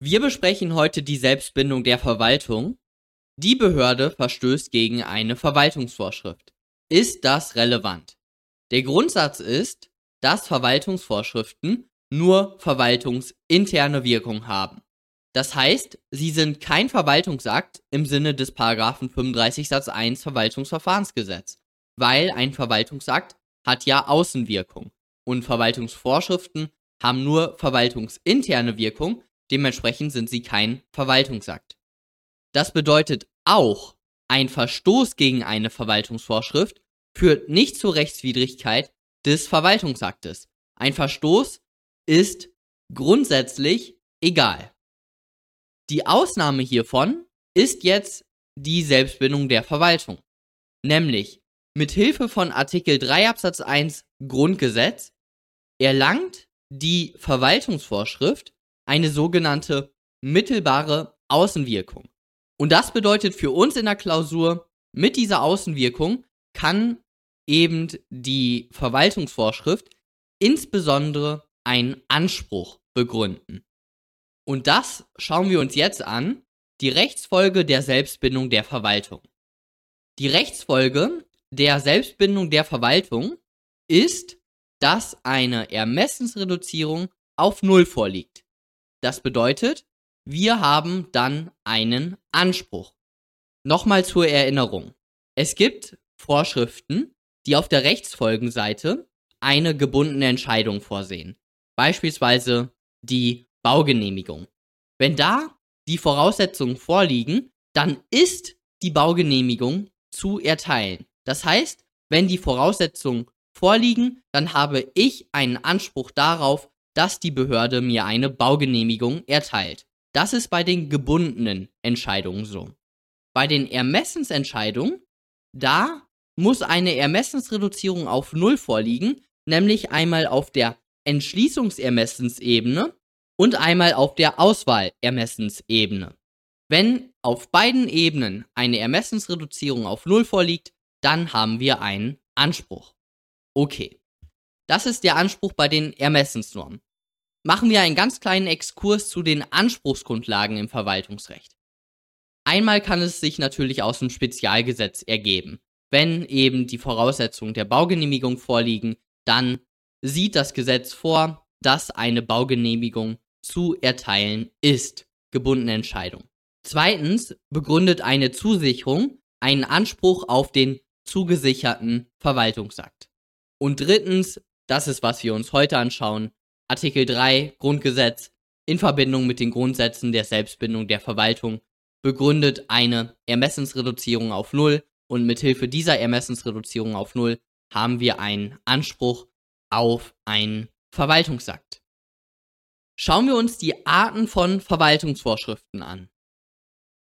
Wir besprechen heute die Selbstbindung der Verwaltung. Die Behörde verstößt gegen eine Verwaltungsvorschrift. Ist das relevant? Der Grundsatz ist, dass Verwaltungsvorschriften nur verwaltungsinterne Wirkung haben. Das heißt, sie sind kein Verwaltungsakt im Sinne des Paragraphen 35 Satz 1 Verwaltungsverfahrensgesetz, weil ein Verwaltungsakt hat ja Außenwirkung und Verwaltungsvorschriften haben nur verwaltungsinterne Wirkung, dementsprechend sind sie kein Verwaltungsakt. Das bedeutet auch, ein Verstoß gegen eine Verwaltungsvorschrift führt nicht zur Rechtswidrigkeit des Verwaltungsaktes. Ein Verstoß ist grundsätzlich egal. Die Ausnahme hiervon ist jetzt die Selbstbindung der Verwaltung. Nämlich, mit Hilfe von Artikel 3 Absatz 1 Grundgesetz erlangt die Verwaltungsvorschrift eine sogenannte mittelbare Außenwirkung. Und das bedeutet für uns in der Klausur, mit dieser Außenwirkung kann eben die Verwaltungsvorschrift insbesondere einen Anspruch begründen. Und das schauen wir uns jetzt an, die Rechtsfolge der Selbstbindung der Verwaltung. Die Rechtsfolge der Selbstbindung der Verwaltung ist, dass eine Ermessensreduzierung auf Null vorliegt. Das bedeutet, wir haben dann einen Anspruch. Nochmal zur Erinnerung. Es gibt Vorschriften, die auf der Rechtsfolgenseite eine gebundene Entscheidung vorsehen. Beispielsweise die Baugenehmigung. Wenn da die Voraussetzungen vorliegen, dann ist die Baugenehmigung zu erteilen. Das heißt, wenn die Voraussetzungen vorliegen, dann habe ich einen Anspruch darauf, dass die Behörde mir eine Baugenehmigung erteilt. Das ist bei den gebundenen Entscheidungen so. Bei den Ermessensentscheidungen, da muss eine Ermessensreduzierung auf Null vorliegen, nämlich einmal auf der Entschließungsermessensebene und einmal auf der Auswahlermessensebene. Wenn auf beiden Ebenen eine Ermessensreduzierung auf Null vorliegt, dann haben wir einen Anspruch. Okay. Das ist der Anspruch bei den Ermessensnormen. Machen wir einen ganz kleinen Exkurs zu den Anspruchsgrundlagen im Verwaltungsrecht. Einmal kann es sich natürlich aus dem Spezialgesetz ergeben. Wenn eben die Voraussetzungen der Baugenehmigung vorliegen, dann sieht das Gesetz vor, dass eine Baugenehmigung zu erteilen ist. Gebundene Entscheidung. Zweitens begründet eine Zusicherung einen Anspruch auf den zugesicherten Verwaltungsakt. Und drittens, das ist, was wir uns heute anschauen, Artikel 3 Grundgesetz in Verbindung mit den Grundsätzen der Selbstbindung der Verwaltung begründet eine Ermessensreduzierung auf Null und mithilfe dieser Ermessensreduzierung auf Null haben wir einen Anspruch auf einen Verwaltungsakt. Schauen wir uns die Arten von Verwaltungsvorschriften an.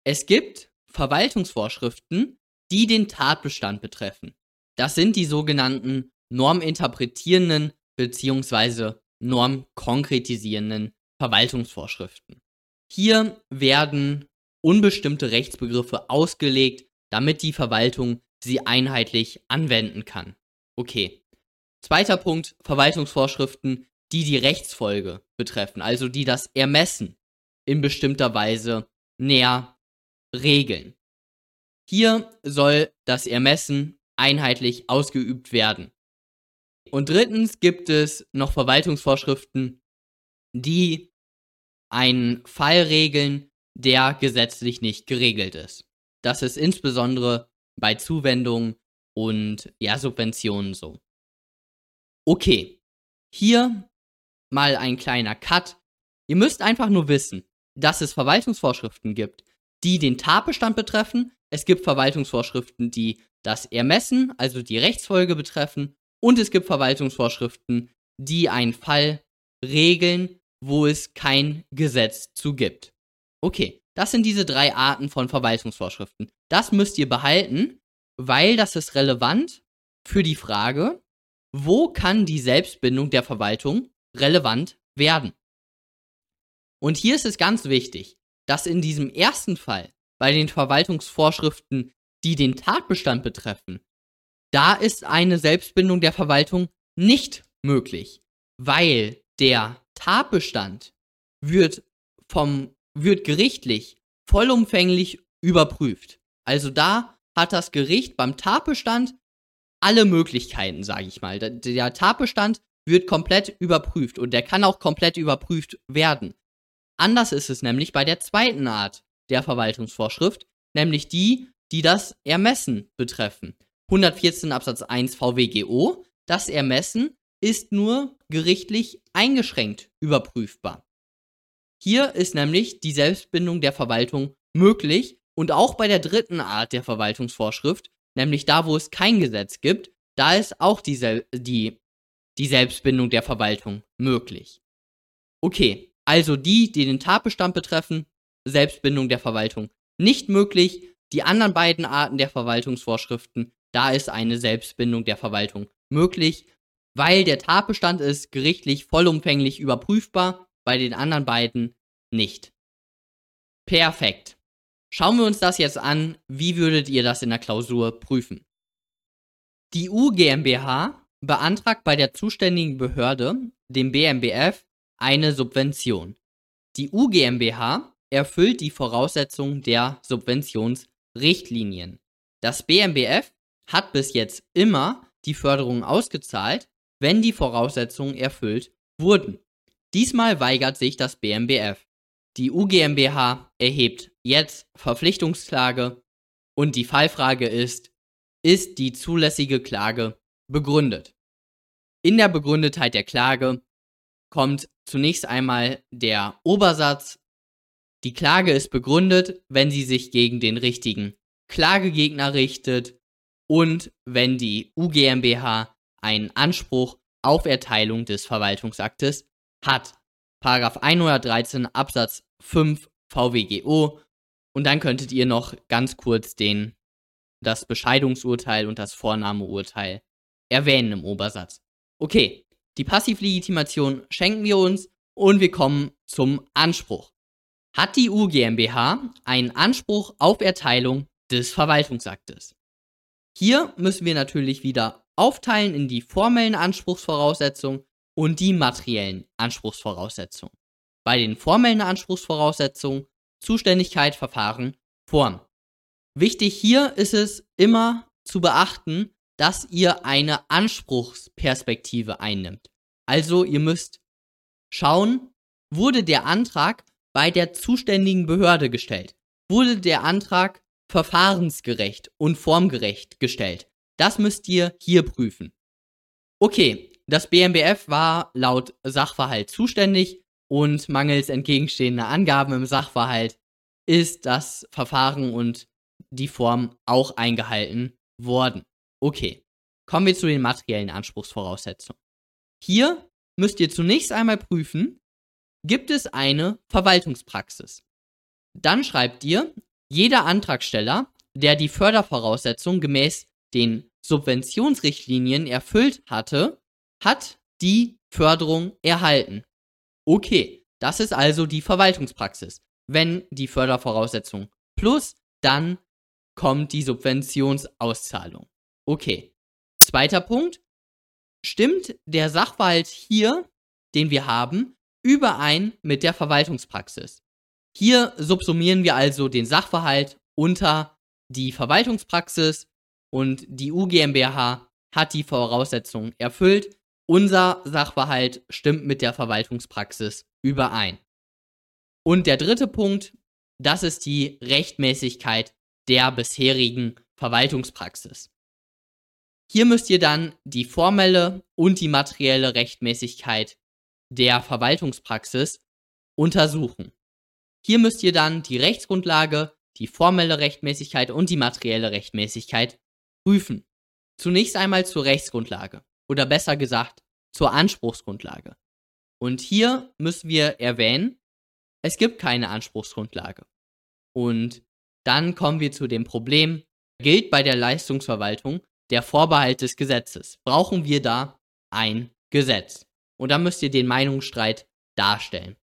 Es gibt Verwaltungsvorschriften, die den Tatbestand betreffen. Das sind die sogenannten norminterpretierenden bzw. normkonkretisierenden Verwaltungsvorschriften. Hier werden unbestimmte Rechtsbegriffe ausgelegt, damit die Verwaltung sie einheitlich anwenden kann. Okay. Zweiter Punkt, Verwaltungsvorschriften, die die Rechtsfolge betreffen, also die das Ermessen in bestimmter Weise näher regeln. Hier soll das Ermessen einheitlich ausgeübt werden. Und drittens gibt es noch Verwaltungsvorschriften, die einen Fall regeln, der gesetzlich nicht geregelt ist. Das ist insbesondere bei Zuwendungen und ja, Subventionen so. Okay, hier mal ein kleiner Cut. Ihr müsst einfach nur wissen, dass es Verwaltungsvorschriften gibt, die den Tatbestand betreffen. Es gibt Verwaltungsvorschriften, die das Ermessen, also die Rechtsfolge betreffen. Und es gibt Verwaltungsvorschriften, die einen Fall regeln, wo es kein Gesetz zu gibt. Okay, das sind diese drei Arten von Verwaltungsvorschriften. Das müsst ihr behalten, weil das ist relevant für die Frage, wo kann die Selbstbindung der Verwaltung relevant werden. Und hier ist es ganz wichtig, dass in diesem ersten Fall, bei den Verwaltungsvorschriften, die den Tatbestand betreffen, da ist eine Selbstbindung der Verwaltung nicht möglich, weil der Tatbestand wird vom wird gerichtlich vollumfänglich überprüft. Also da hat das Gericht beim Tatbestand alle Möglichkeiten, sage ich mal. Der, der Tatbestand wird komplett überprüft und der kann auch komplett überprüft werden. Anders ist es nämlich bei der zweiten Art der Verwaltungsvorschrift, nämlich die, die das Ermessen betreffen. 114 Absatz 1 VWGO, das Ermessen ist nur gerichtlich eingeschränkt überprüfbar. Hier ist nämlich die Selbstbindung der Verwaltung möglich und auch bei der dritten Art der Verwaltungsvorschrift, nämlich da, wo es kein Gesetz gibt, da ist auch die, Sel die, die Selbstbindung der Verwaltung möglich. Okay, also die, die den Tatbestand betreffen, Selbstbindung der Verwaltung nicht möglich. Die anderen beiden Arten der Verwaltungsvorschriften, da ist eine Selbstbindung der Verwaltung möglich, weil der Tatbestand ist gerichtlich vollumfänglich überprüfbar, bei den anderen beiden nicht. Perfekt. Schauen wir uns das jetzt an, wie würdet ihr das in der Klausur prüfen? Die UGmbH beantragt bei der zuständigen Behörde, dem BMBF, eine Subvention. Die UGmbH erfüllt die Voraussetzungen der Subventionsrichtlinien. Das BMBF hat bis jetzt immer die Förderung ausgezahlt, wenn die Voraussetzungen erfüllt wurden. Diesmal weigert sich das BMBF. Die UGmbH erhebt jetzt Verpflichtungsklage und die Fallfrage ist, ist die zulässige Klage begründet? In der Begründetheit der Klage kommt zunächst einmal der Obersatz. Die Klage ist begründet, wenn sie sich gegen den richtigen Klagegegner richtet und wenn die UGmbH einen Anspruch auf Erteilung des Verwaltungsaktes hat. Paragraph 113 Absatz 5 VWGO und dann könntet ihr noch ganz kurz den das Bescheidungsurteil und das Vornahmeurteil erwähnen im Obersatz. Okay, die Passivlegitimation schenken wir uns und wir kommen zum Anspruch. Hat die UGmbH einen Anspruch auf Erteilung des Verwaltungsaktes? Hier müssen wir natürlich wieder aufteilen in die formellen Anspruchsvoraussetzungen und die materiellen Anspruchsvoraussetzungen. Bei den formellen Anspruchsvoraussetzungen Zuständigkeit, Verfahren, Form. Wichtig hier ist es immer zu beachten, dass ihr eine Anspruchsperspektive einnimmt. Also ihr müsst schauen, wurde der Antrag bei der zuständigen Behörde gestellt? Wurde der Antrag verfahrensgerecht und formgerecht gestellt? Das müsst ihr hier prüfen. Okay, das BMBF war laut Sachverhalt zuständig und mangels entgegenstehender Angaben im Sachverhalt ist das Verfahren und die Form auch eingehalten worden. Okay, kommen wir zu den materiellen Anspruchsvoraussetzungen. Hier müsst ihr zunächst einmal prüfen, gibt es eine Verwaltungspraxis. Dann schreibt ihr, jeder Antragsteller, der die Fördervoraussetzungen gemäß den Subventionsrichtlinien erfüllt hatte, hat die Förderung erhalten. Okay, das ist also die Verwaltungspraxis. Wenn die Fördervoraussetzung plus, dann kommt die Subventionsauszahlung. Okay. Zweiter Punkt. Stimmt der Sachverhalt hier, den wir haben, überein mit der Verwaltungspraxis? Hier subsumieren wir also den Sachverhalt unter die Verwaltungspraxis und die UGMBH hat die Voraussetzungen erfüllt. Unser Sachverhalt stimmt mit der Verwaltungspraxis überein. Und der dritte Punkt, das ist die Rechtmäßigkeit der bisherigen Verwaltungspraxis. Hier müsst ihr dann die formelle und die materielle Rechtmäßigkeit der Verwaltungspraxis untersuchen. Hier müsst ihr dann die Rechtsgrundlage, die formelle Rechtmäßigkeit und die materielle Rechtmäßigkeit prüfen. Zunächst einmal zur Rechtsgrundlage oder besser gesagt zur Anspruchsgrundlage. Und hier müssen wir erwähnen, es gibt keine Anspruchsgrundlage. Und dann kommen wir zu dem Problem, gilt bei der Leistungsverwaltung der Vorbehalt des Gesetzes. Brauchen wir da ein Gesetz? Und dann müsst ihr den Meinungsstreit darstellen.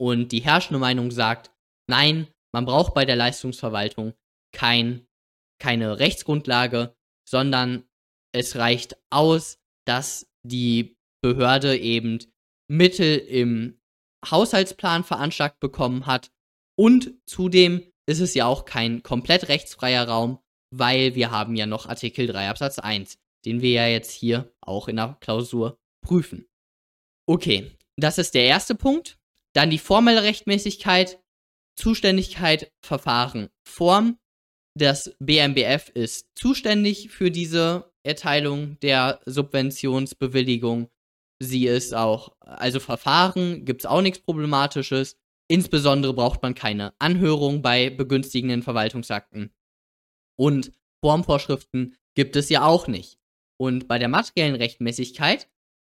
Und die herrschende Meinung sagt, nein, man braucht bei der Leistungsverwaltung kein, keine Rechtsgrundlage, sondern es reicht aus, dass die Behörde eben Mittel im Haushaltsplan veranschlagt bekommen hat Und zudem ist es ja auch kein komplett rechtsfreier Raum, weil wir haben ja noch Artikel 3 Absatz 1, den wir ja jetzt hier auch in der Klausur prüfen. Okay, das ist der erste Punkt. Dann die formelle Rechtmäßigkeit, Zuständigkeit, Verfahren, Form. Das BMBF ist zuständig für diese Erteilung der Subventionsbewilligung. Sie ist auch, also Verfahren gibt es auch nichts Problematisches. Insbesondere braucht man keine Anhörung bei begünstigenden Verwaltungsakten. Und Formvorschriften gibt es ja auch nicht. Und bei der materiellen Rechtmäßigkeit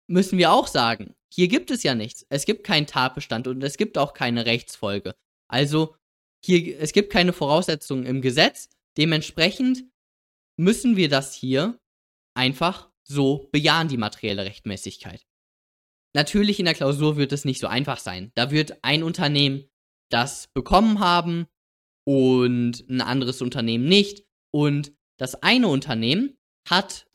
müssen wir auch sagen, hier gibt es ja nichts. Es gibt keinen Tatbestand und es gibt auch keine Rechtsfolge. Also hier, es gibt keine Voraussetzungen im Gesetz. Dementsprechend müssen wir das hier einfach so bejahen, die materielle Rechtmäßigkeit. Natürlich in der Klausur wird es nicht so einfach sein. Da wird ein Unternehmen das bekommen haben und ein anderes Unternehmen nicht. Und das eine Unternehmen hat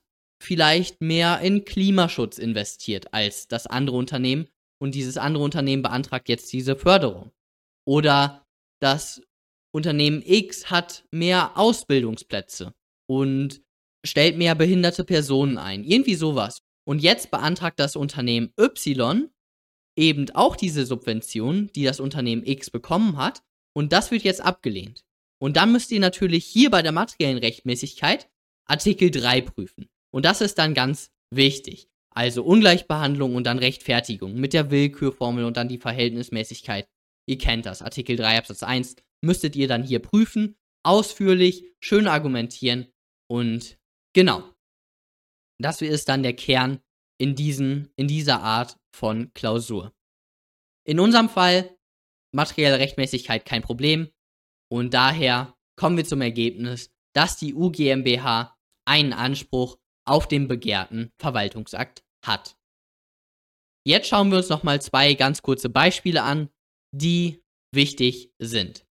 vielleicht mehr in Klimaschutz investiert als das andere Unternehmen und dieses andere Unternehmen beantragt jetzt diese Förderung. Oder das Unternehmen X hat mehr Ausbildungsplätze und stellt mehr behinderte Personen ein. Irgendwie sowas. Und jetzt beantragt das Unternehmen Y eben auch diese Subvention, die das Unternehmen X bekommen hat. Und das wird jetzt abgelehnt. Und dann müsst ihr natürlich hier bei der materiellen Rechtmäßigkeit Artikel 3 prüfen. Und das ist dann ganz wichtig. Also Ungleichbehandlung und dann Rechtfertigung mit der Willkürformel und dann die Verhältnismäßigkeit. Ihr kennt das. Artikel 3 Absatz 1 müsstet ihr dann hier prüfen, ausführlich, schön argumentieren und genau. Das ist dann der Kern in, diesen, in dieser Art von Klausur. In unserem Fall materielle Rechtmäßigkeit kein Problem und daher kommen wir zum Ergebnis, dass die UGMBH einen Anspruch auf den begehrten Verwaltungsakt hat. Jetzt schauen wir uns nochmal zwei ganz kurze Beispiele an, die wichtig sind.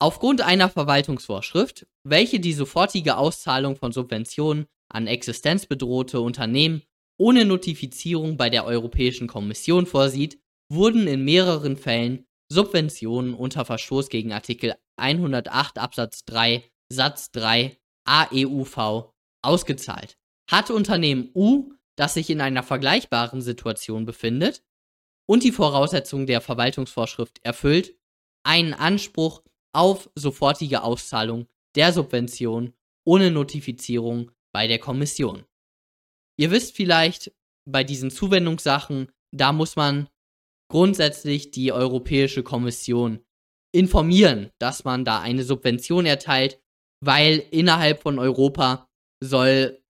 Aufgrund einer Verwaltungsvorschrift, welche die sofortige Auszahlung von Subventionen an existenzbedrohte Unternehmen ohne Notifizierung bei der Europäischen Kommission vorsieht, wurden in mehreren Fällen Subventionen unter Verstoß gegen Artikel 108 Absatz 3 Satz 3 AEUV ausgezahlt. Hat Unternehmen U, das sich in einer vergleichbaren Situation befindet und die Voraussetzungen der Verwaltungsvorschrift erfüllt, einen Anspruch auf sofortige Auszahlung der Subvention ohne Notifizierung bei der Kommission. Ihr wisst vielleicht, bei diesen Zuwendungssachen, da muss man grundsätzlich die Europäische Kommission informieren, dass man da eine Subvention erteilt, weil innerhalb von Europa soll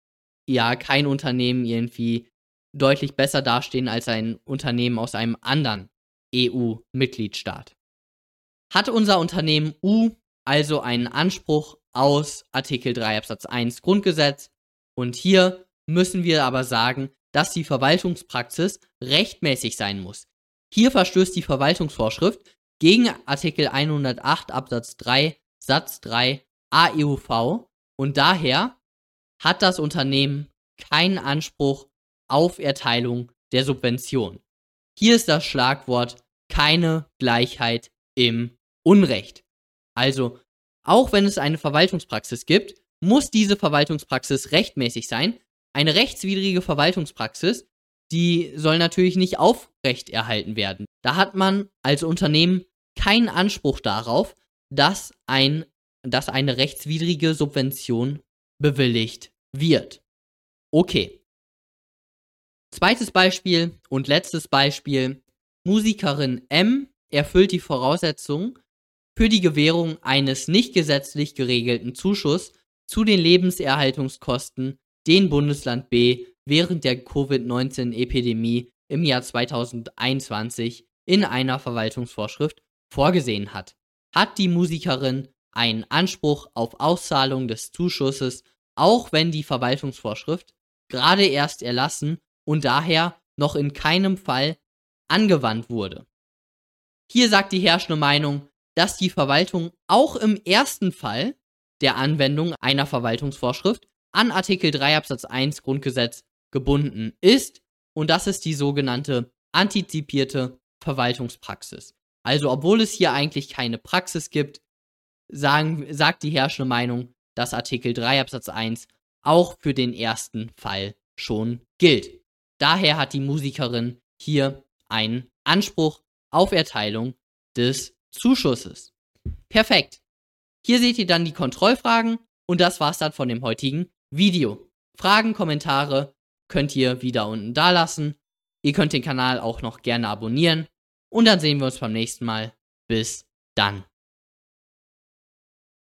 ja kein Unternehmen irgendwie deutlich besser dastehen als ein Unternehmen aus einem anderen EU-Mitgliedstaat. Hat unser Unternehmen U also einen Anspruch aus Artikel 3 Absatz 1 Grundgesetz und hier müssen wir aber sagen, dass die Verwaltungspraxis rechtmäßig sein muss. Hier verstößt die Verwaltungsvorschrift gegen Artikel 108 Absatz 3 Satz 3 AEUV und daher hat das Unternehmen keinen Anspruch auf Erteilung der Subvention. Hier ist das Schlagwort keine Gleichheit im Unrecht. Also, auch wenn es eine Verwaltungspraxis gibt, muss diese Verwaltungspraxis rechtmäßig sein. Eine rechtswidrige Verwaltungspraxis, die soll natürlich nicht aufrechterhalten werden. Da hat man als Unternehmen keinen Anspruch darauf, dass, ein, dass eine rechtswidrige Subvention bewilligt wird. Okay. Zweites Beispiel und letztes Beispiel. Musikerin M erfüllt die Voraussetzungen für die Gewährung eines nicht gesetzlich geregelten Zuschusses zu den Lebenserhaltungskosten, den Bundesland B während der Covid-19-Epidemie im Jahr 2021 in einer Verwaltungsvorschrift vorgesehen hat. Hat die Musikerin einen Anspruch auf Auszahlung des Zuschusses, auch wenn die Verwaltungsvorschrift gerade erst erlassen und daher noch in keinem Fall angewandt wurde. Hier sagt die herrschende Meinung, dass die Verwaltung auch im ersten Fall der Anwendung einer Verwaltungsvorschrift an Artikel 3 Absatz 1 Grundgesetz gebunden ist und das ist die sogenannte antizipierte Verwaltungspraxis. Also, obwohl es hier eigentlich keine Praxis gibt, sagen, sagt die herrschende Meinung, dass Artikel 3 Absatz 1 auch für den ersten Fall schon gilt. Daher hat die Musikerin hier einen Anspruch auf Erteilung des Zuschusses. Perfekt. Hier seht ihr dann die Kontrollfragen und das war's dann von dem heutigen Video. Fragen, Kommentare könnt ihr wieder unten da lassen. Ihr könnt den Kanal auch noch gerne abonnieren und dann sehen wir uns beim nächsten Mal. Bis dann.